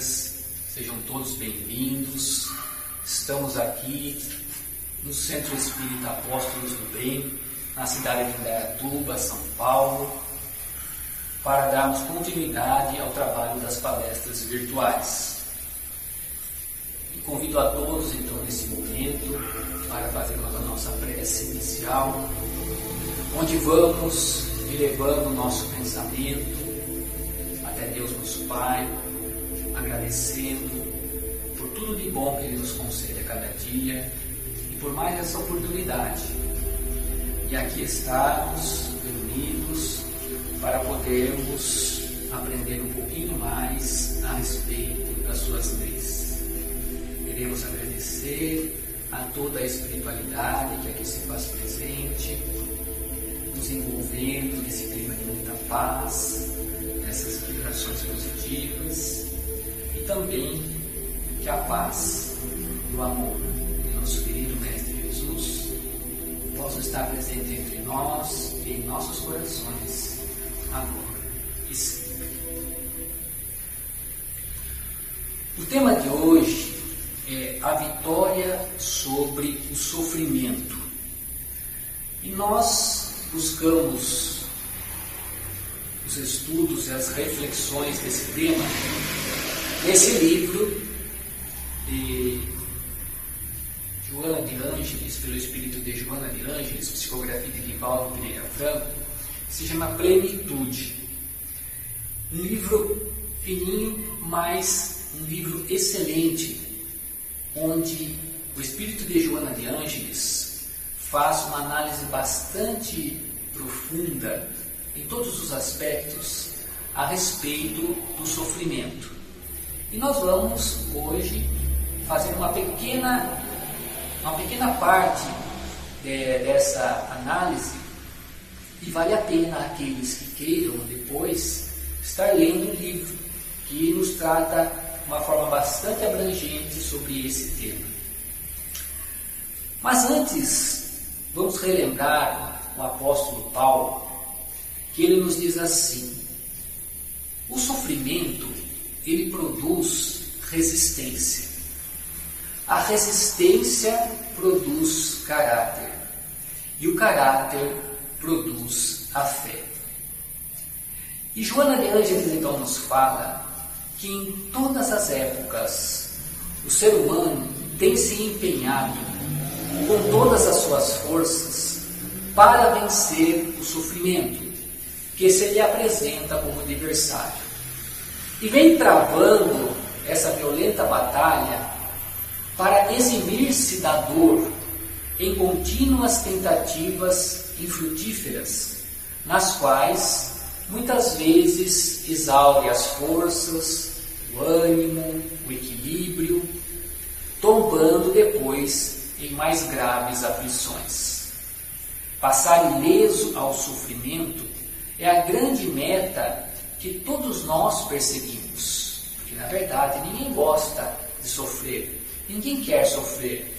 sejam todos bem-vindos. Estamos aqui no Centro Espírita Apóstolos do Bem, na cidade de Indaiatuba, São Paulo, para darmos continuidade ao trabalho das palestras virtuais. E convido a todos, então, nesse momento, para fazermos a nossa prece inicial, onde vamos elevando o nosso pensamento até Deus nosso Pai, agradecendo por tudo de bom que Ele nos concede a cada dia e por mais essa oportunidade. E aqui estamos reunidos para podermos aprender um pouquinho mais a respeito das suas leis. Queremos agradecer a toda a espiritualidade que aqui se faz presente, nos envolvendo nesse clima de muita paz, nessas vibrações positivas também que a paz e o amor de nosso querido Mestre Jesus possam estar presente entre nós e em nossos corações agora e sempre. O tema de hoje é a vitória sobre o sofrimento. E nós buscamos os estudos e as reflexões desse tema nesse livro de Joana de Ângeles, pelo espírito de Joana de Ângeles, psicografia de Divaldo Pereira Franco, se chama Plenitude. Um livro fininho, mas um livro excelente, onde o espírito de Joana de Ângeles faz uma análise bastante profunda em todos os aspectos a respeito do sofrimento. E nós vamos hoje fazer uma pequena, uma pequena parte de, dessa análise e vale a pena aqueles que queiram depois estar lendo o livro que nos trata de uma forma bastante abrangente sobre esse tema. Mas antes, vamos relembrar o apóstolo Paulo que ele nos diz assim: o sofrimento ele produz resistência. A resistência produz caráter e o caráter produz a fé. E Joana de Ângeles então nos fala que em todas as épocas o ser humano tem se empenhado com todas as suas forças para vencer o sofrimento que se lhe apresenta como adversário. E vem travando essa violenta batalha para eximir-se da dor em contínuas tentativas infrutíferas, nas quais muitas vezes exaure as forças, o ânimo, o equilíbrio, tombando depois em mais graves aflições. Passar ileso ao sofrimento é a grande meta que todos nós perseguimos. Porque, na verdade, ninguém gosta de sofrer, ninguém quer sofrer.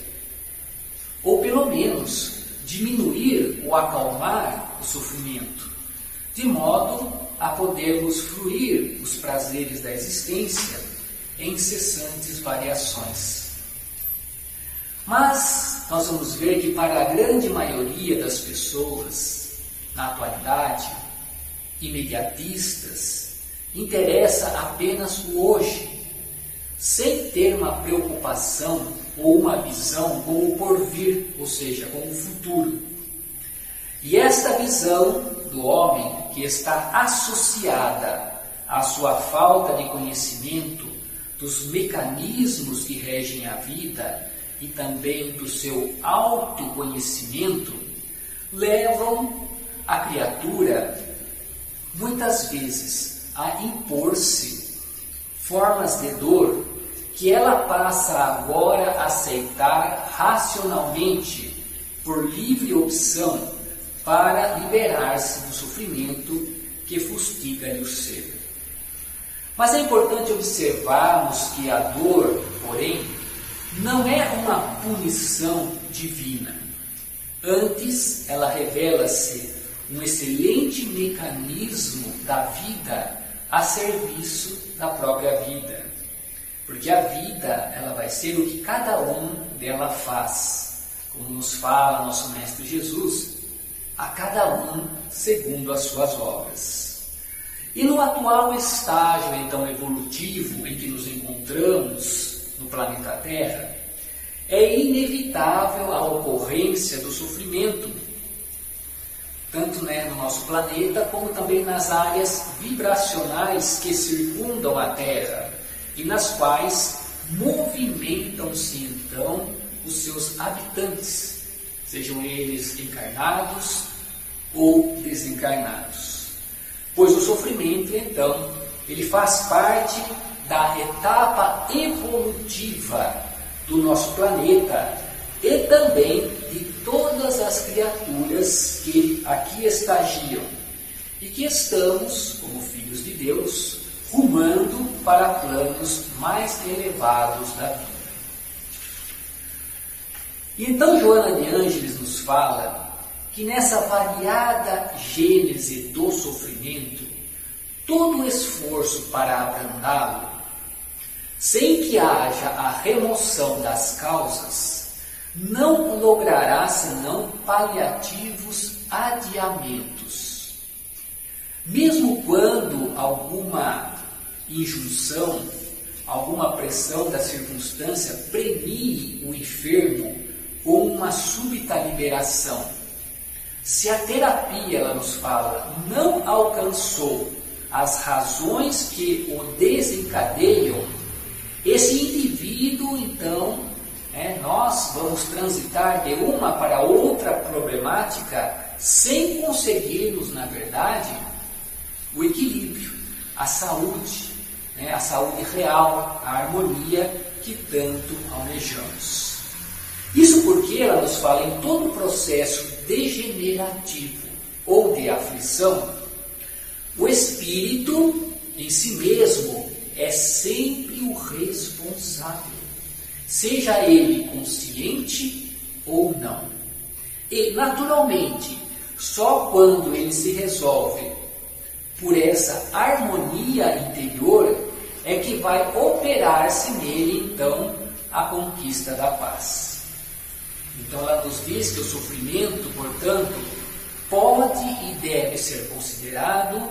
Ou, pelo menos, diminuir ou acalmar o sofrimento, de modo a podermos fruir os prazeres da existência em incessantes variações. Mas nós vamos ver que, para a grande maioria das pessoas, na atualidade, imediatistas, interessa apenas o hoje, sem ter uma preocupação ou uma visão com o porvir, ou seja, com o futuro. E esta visão do homem que está associada à sua falta de conhecimento dos mecanismos que regem a vida e também do seu autoconhecimento, levam a criatura muitas vezes a impor-se formas de dor que ela passa agora a aceitar racionalmente por livre opção para liberar-se do sofrimento que fustiga-lhe o ser. Mas é importante observarmos que a dor, porém, não é uma punição divina. Antes, ela revela-se um excelente mecanismo da vida a serviço da própria vida. Porque a vida, ela vai ser o que cada um dela faz. Como nos fala nosso Mestre Jesus, a cada um segundo as suas obras. E no atual estágio, então, evolutivo em que nos encontramos no planeta Terra, é inevitável a ocorrência do sofrimento, tanto né, no nosso planeta, como também nas áreas vibracionais que circundam a Terra e nas quais movimentam-se então os seus habitantes, sejam eles encarnados ou desencarnados. Pois o sofrimento, então, ele faz parte da etapa evolutiva do nosso planeta e também de todas as criaturas que aqui estagiam e que estamos, como filhos de Deus, rumando para planos mais elevados da vida. Então Joana de Ângeles nos fala que nessa variada gênese do sofrimento, todo o esforço para abrandá-lo, sem que haja a remoção das causas, não logrará senão paliativos adiamentos. Mesmo quando alguma injunção, alguma pressão da circunstância premie o enfermo com uma súbita liberação. Se a terapia, ela nos fala, não alcançou as razões que o desencadeiam, esse indivíduo, então, é, nós vamos transitar de uma para outra problemática sem conseguirmos, na verdade, o equilíbrio, a saúde, né, a saúde real, a harmonia que tanto almejamos. Isso porque ela nos fala em todo o processo degenerativo ou de aflição, o espírito em si mesmo seja ele consciente ou não. E, naturalmente, só quando ele se resolve por essa harmonia interior, é que vai operar-se nele, então, a conquista da paz. Então, ela nos diz que o sofrimento, portanto, pode e deve ser considerado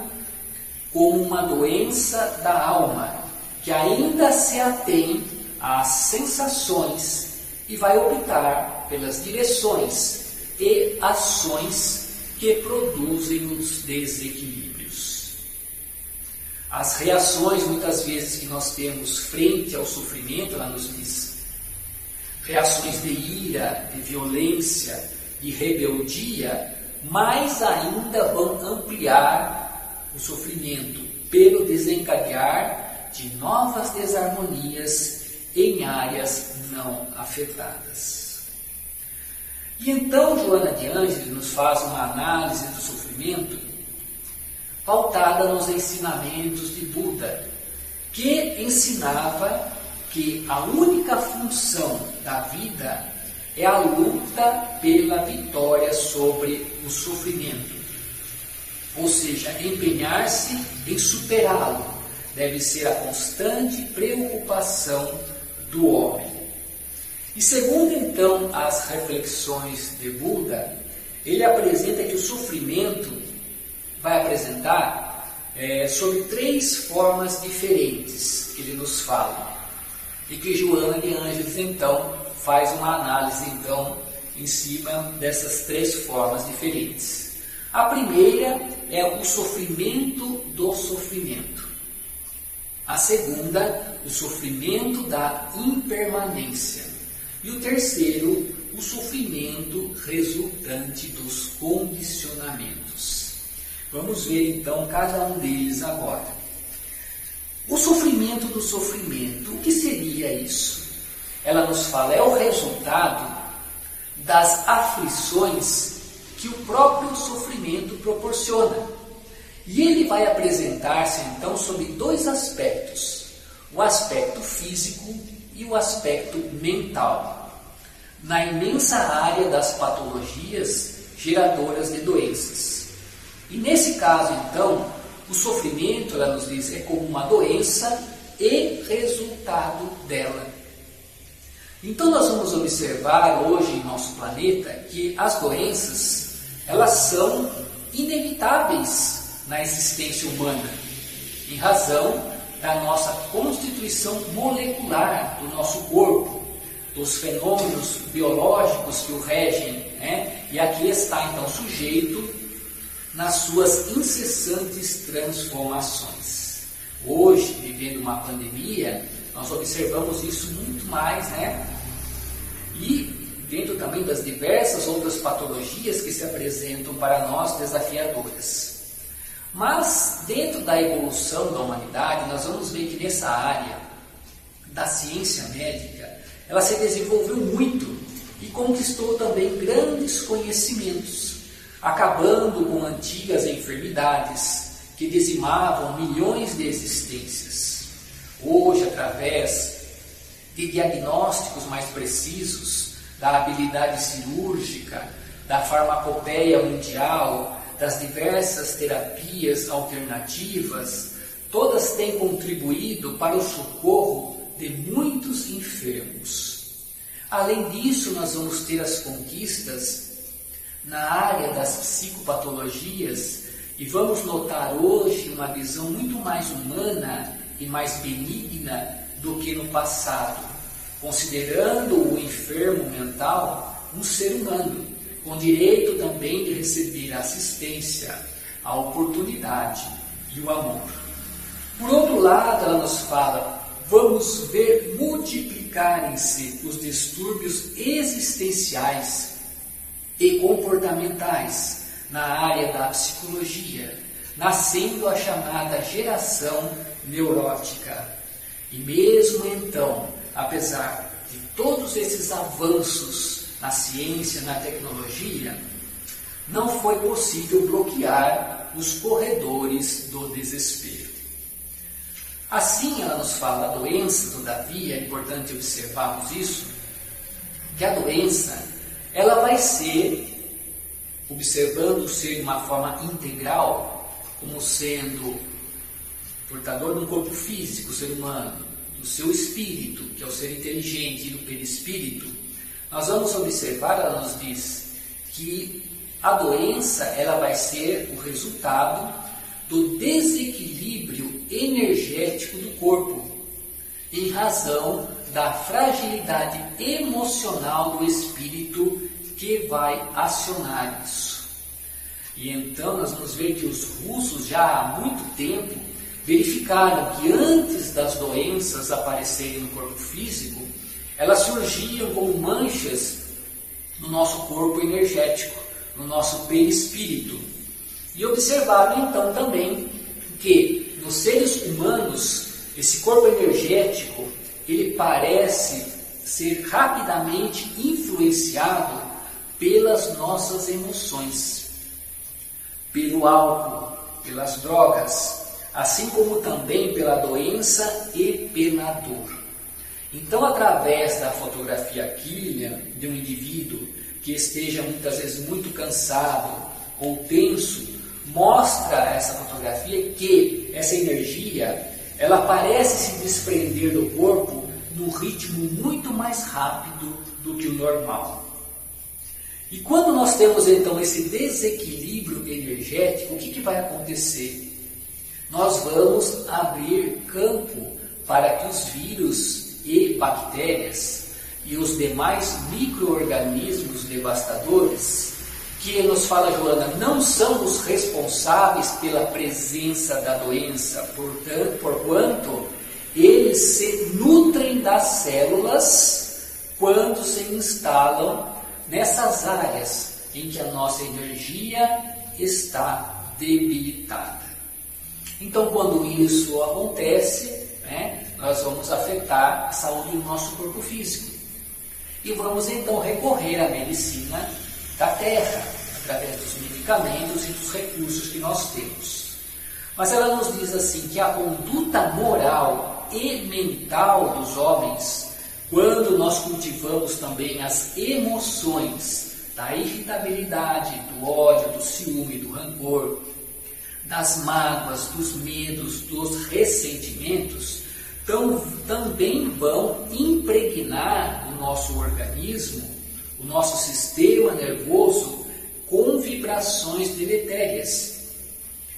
como uma doença da alma, que ainda se atém às sensações e vai optar pelas direções e ações que produzem os desequilíbrios. As reações, muitas vezes, que nós temos frente ao sofrimento, ela nos diz, reações de ira, de violência, de rebeldia, mais ainda vão ampliar o sofrimento pelo desencadear de novas desarmonias em áreas não afetadas. E então Joana de Ângeles nos faz uma análise do sofrimento pautada nos ensinamentos de Buda, que ensinava que a única função da vida é a luta pela vitória sobre o sofrimento. Ou seja, empenhar-se em superá-lo deve ser a constante preocupação do homem. E segundo então as reflexões de Buda, ele apresenta que o sofrimento vai apresentar é, sobre três formas diferentes que ele nos fala. E que Joana de Ângeles, então, faz uma análise, então, em cima dessas três formas diferentes. A primeira é o sofrimento do sofrimento. A segunda, o sofrimento da impermanência. E o terceiro, o sofrimento resultante dos condicionamentos. Vamos ver então cada um deles agora. O sofrimento do sofrimento, o que seria isso? Ela nos fala, é o resultado das aflições que o próprio sofrimento proporciona. E ele vai apresentar-se então sobre dois aspectos: o aspecto físico e o aspecto mental, na imensa área das patologias geradoras de doenças. E nesse caso, então, o sofrimento, ela nos diz, é como uma doença e resultado dela. Então nós vamos observar hoje em nosso planeta que as doenças elas são inevitáveis na existência humana, em razão da nossa constituição molecular do nosso corpo, dos fenômenos biológicos que o regem, né? e aqui está então sujeito nas suas incessantes transformações. Hoje, vivendo uma pandemia, nós observamos isso muito mais, né? E dentro também das diversas outras patologias que se apresentam para nós desafiadoras. Mas, dentro da evolução da humanidade, nós vamos ver que nessa área da ciência médica, ela se desenvolveu muito e conquistou também grandes conhecimentos, acabando com antigas enfermidades que dizimavam milhões de existências. Hoje, através de diagnósticos mais precisos, da habilidade cirúrgica, da farmacopeia mundial, das diversas terapias alternativas, todas têm contribuído para o socorro de muitos enfermos. Além disso, nós vamos ter as conquistas na área das psicopatologias e vamos notar hoje uma visão muito mais humana e mais benigna do que no passado, considerando o enfermo mental um ser humano com direito também de receber a assistência, a oportunidade e o amor. Por outro lado, ela nos fala: vamos ver multiplicarem-se os distúrbios existenciais e comportamentais na área da psicologia, nascendo a chamada geração neurótica. E mesmo então, apesar de todos esses avanços na ciência, na tecnologia, não foi possível bloquear os corredores do desespero. Assim, ela nos fala a doença, todavia, é importante observarmos isso, que a doença, ela vai ser, observando o ser de uma forma integral, como sendo portador de um corpo físico, ser humano, do seu espírito, que é o ser inteligente, e do perispírito, nós vamos observar, ela nos diz, que a doença ela vai ser o resultado do desequilíbrio energético do corpo, em razão da fragilidade emocional do espírito que vai acionar isso. E então nós vamos ver que os russos já há muito tempo verificaram que antes das doenças aparecerem no corpo físico, elas surgiam como manchas no nosso corpo energético, no nosso perispírito. E observaram então também que nos seres humanos, esse corpo energético, ele parece ser rapidamente influenciado pelas nossas emoções, pelo álcool, pelas drogas, assim como também pela doença e pela dor. Então, através da fotografia química de um indivíduo que esteja muitas vezes muito cansado ou tenso, mostra essa fotografia que essa energia ela parece se desprender do corpo num ritmo muito mais rápido do que o normal. E quando nós temos então esse desequilíbrio energético, o que, que vai acontecer? Nós vamos abrir campo para que os vírus e bactérias e os demais microorganismos devastadores que nos fala Joana, não são os responsáveis pela presença da doença, portanto, porquanto eles se nutrem das células quando se instalam nessas áreas em que a nossa energia está debilitada. Então, quando isso acontece, né, nós vamos afetar a saúde do nosso corpo físico. E vamos então recorrer à medicina da terra, através dos medicamentos e dos recursos que nós temos. Mas ela nos diz assim que a conduta moral e mental dos homens, quando nós cultivamos também as emoções da irritabilidade, do ódio, do ciúme, do rancor, das mágoas, dos medos, dos ressentimentos, tão, também vão impregnar o nosso organismo, o nosso sistema nervoso, com vibrações deletérias,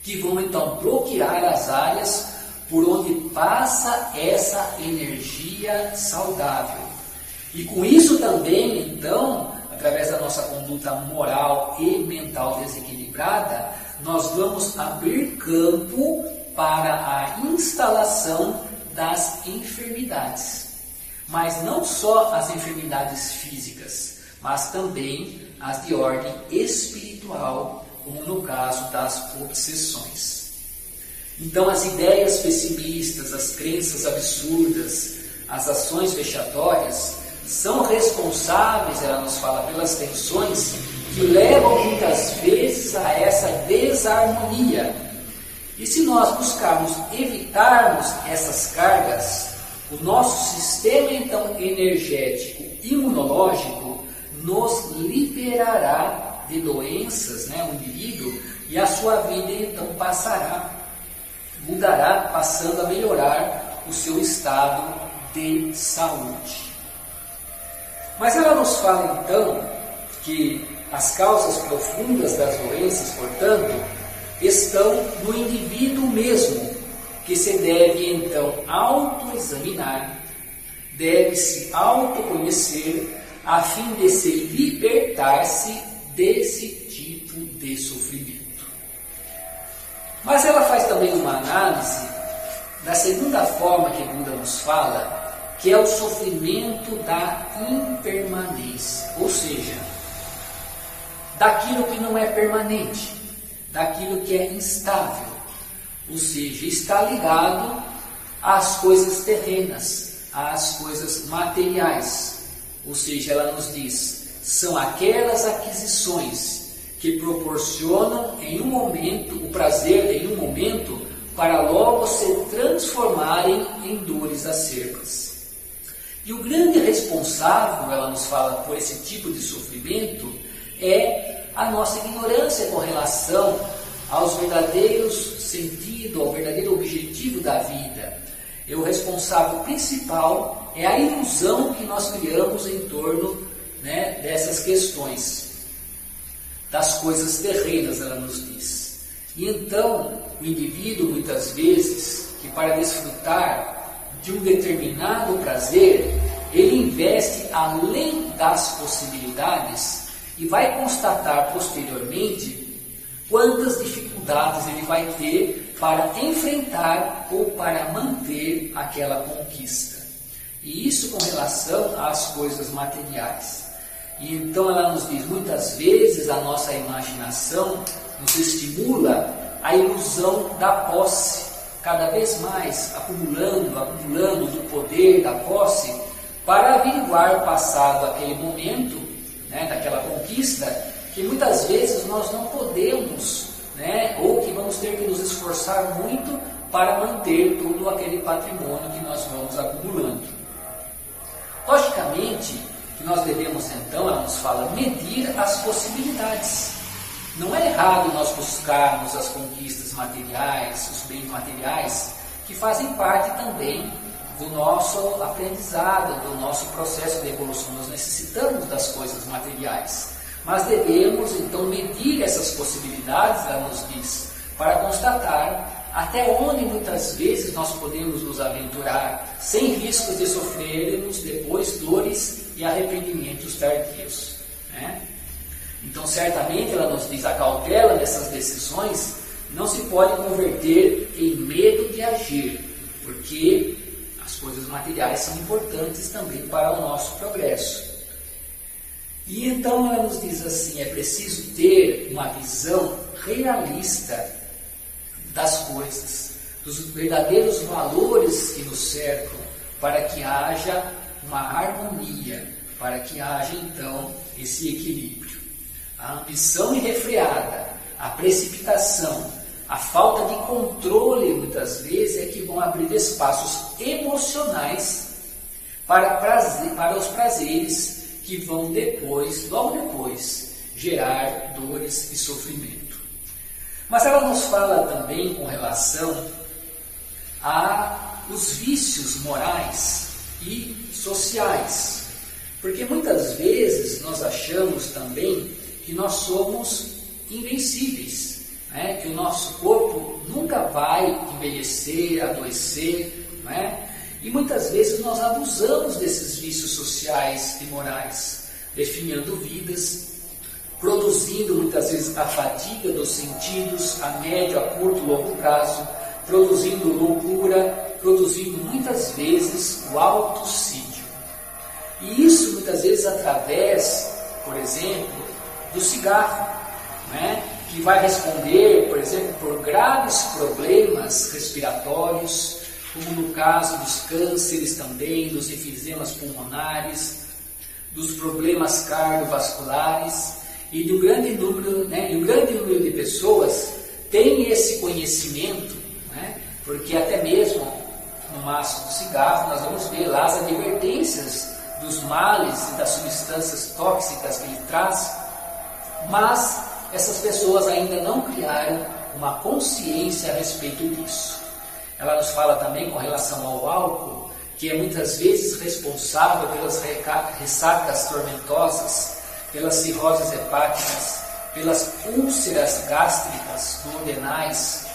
que vão então bloquear as áreas por onde passa essa energia saudável. E com isso também, então, através da nossa conduta moral e mental desequilibrada, nós vamos abrir campo para a instalação das enfermidades. Mas não só as enfermidades físicas, mas também as de ordem espiritual, como no caso das obsessões. Então, as ideias pessimistas, as crenças absurdas, as ações vexatórias são responsáveis, ela nos fala, pelas tensões que levam muitas vezes a essa desarmonia. E se nós buscarmos evitarmos essas cargas, o nosso sistema então energético imunológico nos liberará de doenças, né, o indivíduo, e a sua vida então passará, mudará, passando a melhorar o seu estado de saúde. Mas ela nos fala então que as causas profundas das doenças, portanto, estão no indivíduo mesmo, que se deve então autoexaminar, deve se autoconhecer, a fim de se libertar-se desse tipo de sofrimento. Mas ela faz também uma análise da segunda forma que Buda nos fala, que é o sofrimento da impermanência, ou seja, daquilo que não é permanente, daquilo que é instável, ou seja, está ligado às coisas terrenas, às coisas materiais. Ou seja, ela nos diz, são aquelas aquisições que proporcionam em um momento o prazer em um momento para logo se transformarem em dores acerbas. E o grande responsável, ela nos fala, por esse tipo de sofrimento é a nossa ignorância com relação aos verdadeiros sentidos, ao verdadeiro objetivo da vida. E o responsável principal é a ilusão que nós criamos em torno né, dessas questões, das coisas terrenas, ela nos diz. E então, o indivíduo, muitas vezes, que para desfrutar de um determinado prazer, ele investe além das possibilidades e vai constatar posteriormente quantas dificuldades ele vai ter para enfrentar ou para manter aquela conquista. E isso com relação às coisas materiais. E então ela nos diz: muitas vezes a nossa imaginação nos estimula a ilusão da posse, cada vez mais acumulando, acumulando do poder da posse, para averiguar passado aquele momento né, daquela conquista, que muitas vezes nós não podemos, né, ou que vamos ter que nos esforçar muito para manter todo aquele patrimônio que nós vamos acumulando. Logicamente, que nós devemos então, ela nos fala, medir as possibilidades. Não é errado nós buscarmos as conquistas materiais, os bens materiais, que fazem parte também do nosso aprendizado, do nosso processo de evolução. Nós necessitamos das coisas materiais. Mas devemos então medir essas possibilidades, ela nos diz, para constatar até onde muitas vezes nós podemos nos aventurar sem riscos de sofrermos depois dores e arrependimentos tardios. Né? Então, certamente, ela nos diz a cautela dessas decisões não se pode converter em medo de agir, porque as coisas materiais são importantes também para o nosso progresso. E então ela nos diz assim: é preciso ter uma visão realista das coisas, dos verdadeiros valores que nos cercam, para que haja uma harmonia, para que haja então esse equilíbrio. A ambição irrefreada, a precipitação, a falta de controle, muitas vezes, é que vão abrir espaços emocionais para, prazer, para os prazeres que vão depois, logo depois, gerar dores e sofrimento. Mas ela nos fala também com relação a os vícios morais e sociais. Porque muitas vezes nós achamos também que nós somos invencíveis, né? que o nosso corpo nunca vai envelhecer, adoecer, né? e muitas vezes nós abusamos desses vícios sociais e morais, definhando vidas, produzindo muitas vezes a fadiga dos sentidos a médio, a curto longo prazo, produzindo loucura, produzindo muitas vezes o autocídio. E isso muitas vezes através, por exemplo, do cigarro, né? Que vai responder, por exemplo, por graves problemas respiratórios, como no caso dos cânceres também, dos enfisemas pulmonares, dos problemas cardiovasculares e um grande número, né, e um grande número de pessoas tem esse conhecimento, né, porque até mesmo no maço do cigarro nós vamos ver lá as advertências dos males e das substâncias tóxicas que ele traz, mas essas pessoas ainda não criaram uma consciência a respeito disso. Ela nos fala também com relação ao álcool, que é muitas vezes responsável pelas ressacas tormentosas, pelas cirroses hepáticas, pelas úlceras gástricas duodenais,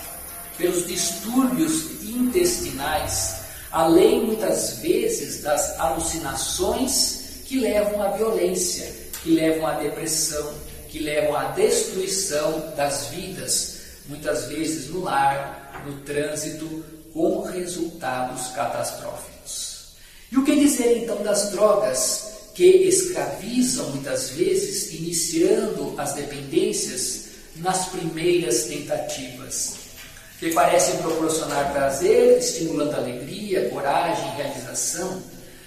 pelos distúrbios intestinais, além muitas vezes das alucinações que levam à violência, que levam à depressão, que levam à destruição das vidas, muitas vezes no lar, no trânsito, com resultados catastróficos. E o que dizer então das drogas que escravizam muitas vezes, iniciando as dependências nas primeiras tentativas? que parecem proporcionar prazer, estimulando alegria, coragem, realização,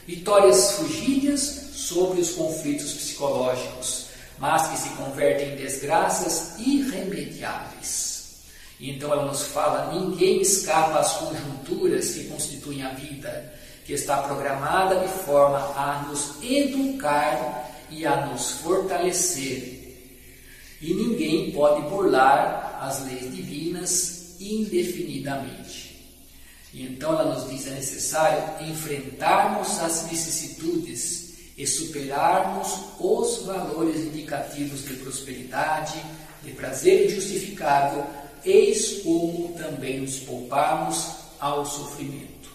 vitórias fugidas sobre os conflitos psicológicos, mas que se convertem em desgraças irremediáveis. Então ela nos fala: ninguém escapa às conjunturas que constituem a vida, que está programada de forma a nos educar e a nos fortalecer. E ninguém pode burlar as leis divinas indefinidamente. Então ela nos diz: é necessário enfrentarmos as vicissitudes e superarmos os valores indicativos de prosperidade, de prazer injustificável, eis como também nos pouparmos ao sofrimento.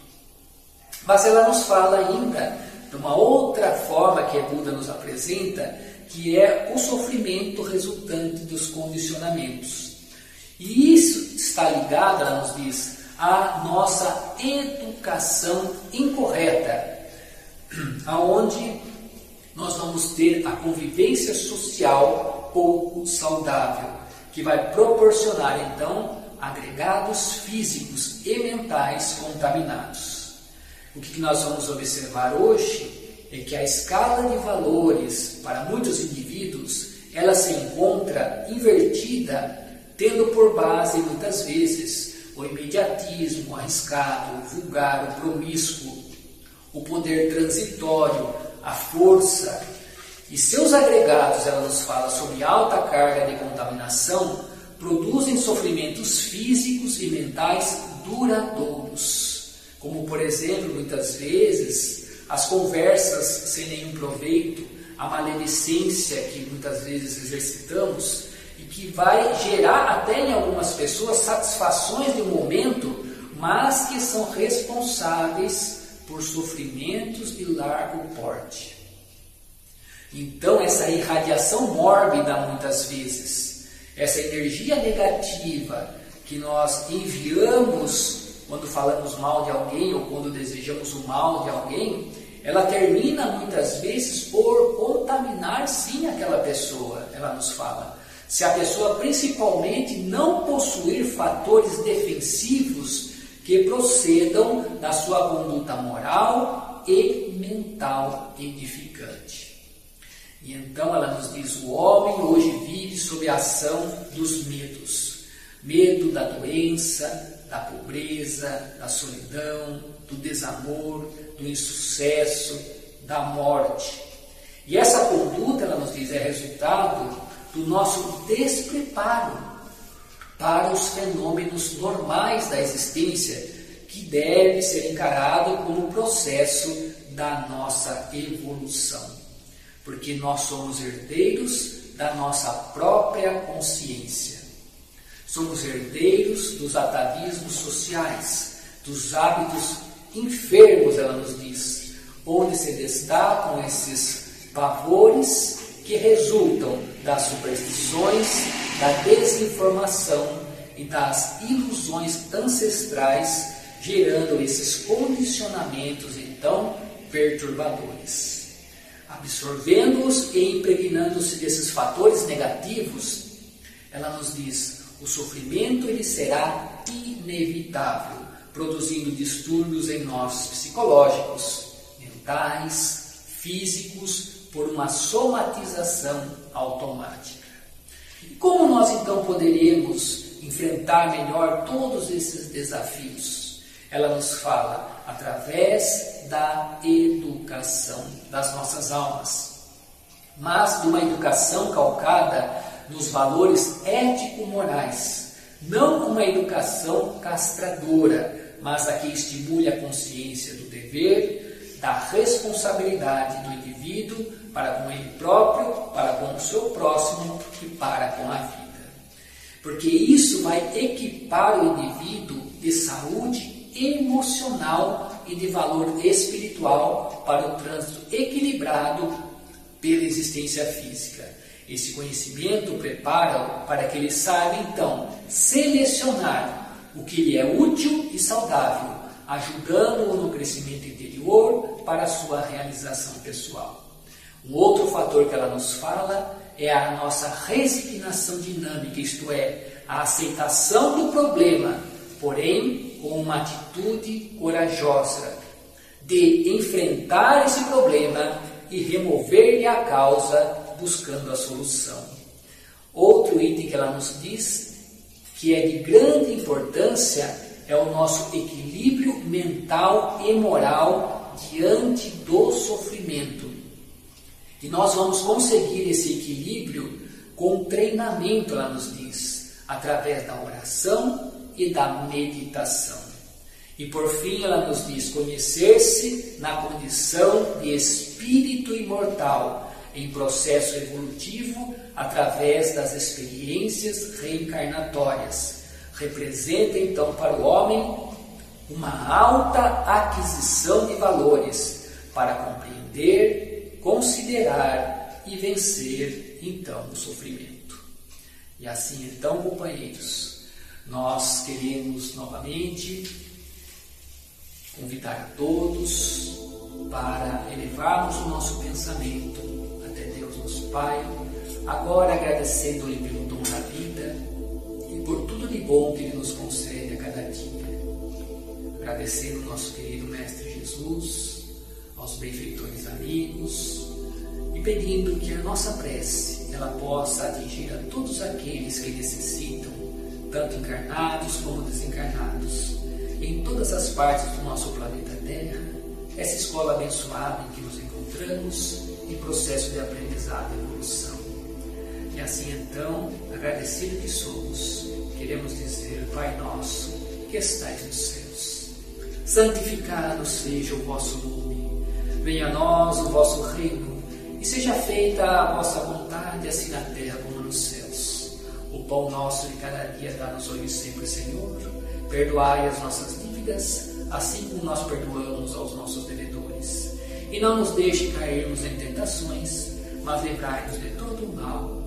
Mas ela nos fala ainda de uma outra forma que a Buda nos apresenta, que é o sofrimento resultante dos condicionamentos. E isso está ligado, ela nos diz, à nossa educação incorreta, aonde nós vamos ter a convivência social pouco saudável, que vai proporcionar então agregados físicos e mentais contaminados. O que nós vamos observar hoje é que a escala de valores para muitos indivíduos ela se encontra invertida tendo por base muitas vezes o imediatismo, o arriscado, o vulgar, o promíscuo, o poder transitório, a força. E seus agregados, ela nos fala sobre alta carga de contaminação, produzem sofrimentos físicos e mentais duradouros. Como, por exemplo, muitas vezes, as conversas sem nenhum proveito, a maledicência que muitas vezes exercitamos, que vai gerar até em algumas pessoas satisfações de momento, mas que são responsáveis por sofrimentos de largo porte. Então, essa irradiação mórbida, muitas vezes, essa energia negativa que nós enviamos quando falamos mal de alguém ou quando desejamos o mal de alguém, ela termina muitas vezes por contaminar sim aquela pessoa, ela nos fala se a pessoa principalmente não possuir fatores defensivos que procedam da sua conduta moral e mental edificante. E então ela nos diz: o homem hoje vive sob a ação dos medos. Medo da doença, da pobreza, da solidão, do desamor, do insucesso, da morte. E essa conduta, ela nos diz, é resultado do nosso despreparo para os fenômenos normais da existência que deve ser encarado como processo da nossa evolução, porque nós somos herdeiros da nossa própria consciência. Somos herdeiros dos atavismos sociais, dos hábitos enfermos, ela nos diz, onde se destacam esses pavores que resultam das superstições, da desinformação e das ilusões ancestrais, gerando esses condicionamentos então perturbadores. Absorvendo-os e impregnando-se desses fatores negativos, ela nos diz: o sofrimento ele será inevitável, produzindo distúrbios em nós psicológicos, mentais, físicos, por uma somatização automática. Como nós então poderíamos enfrentar melhor todos esses desafios? Ela nos fala através da educação das nossas almas, mas de uma educação calcada nos valores ético-morais, não uma educação castradora, mas a que estimule a consciência do dever, da responsabilidade do indivíduo para com ele próprio, para com o seu próximo e para com a vida. Porque isso vai equipar o indivíduo de saúde emocional e de valor espiritual para o trânsito equilibrado pela existência física. Esse conhecimento prepara-o para que ele saiba então selecionar o que lhe é útil e saudável, ajudando-o no crescimento interior para a sua realização pessoal. Um outro fator que ela nos fala é a nossa resignação dinâmica, isto é, a aceitação do problema, porém com uma atitude corajosa de enfrentar esse problema e remover-lhe a causa buscando a solução. Outro item que ela nos diz que é de grande importância é o nosso equilíbrio mental e moral diante do sofrimento. E nós vamos conseguir esse equilíbrio com treinamento, ela nos diz, através da oração e da meditação. E por fim, ela nos diz conhecer-se na condição de espírito imortal, em processo evolutivo através das experiências reencarnatórias. Representa então para o homem uma alta aquisição de valores para compreender considerar e vencer então o sofrimento. E assim então, companheiros, nós queremos novamente convidar a todos para elevarmos o nosso pensamento até Deus nosso Pai, agora agradecendo-lhe pelo dom da vida e por tudo de bom que Ele nos concede a cada dia. Agradecendo o nosso querido Mestre Jesus, aos benfeitores amigos e pedindo que a nossa prece ela possa atingir a todos aqueles que necessitam, tanto encarnados como desencarnados, em todas as partes do nosso planeta Terra, essa escola abençoada em que nos encontramos em processo de aprendizado e evolução. E assim então, agradecido que somos, queremos dizer, Pai nosso, que estais nos céus, santificado seja o vosso nome Venha a nós o vosso reino, e seja feita a vossa vontade, assim na terra como nos céus. O pão nosso de cada dia dá-nos hoje sempre, Senhor. Perdoai as nossas dívidas, assim como nós perdoamos aos nossos devedores. E não nos deixe cairmos em tentações, mas livrai-nos de todo o mal.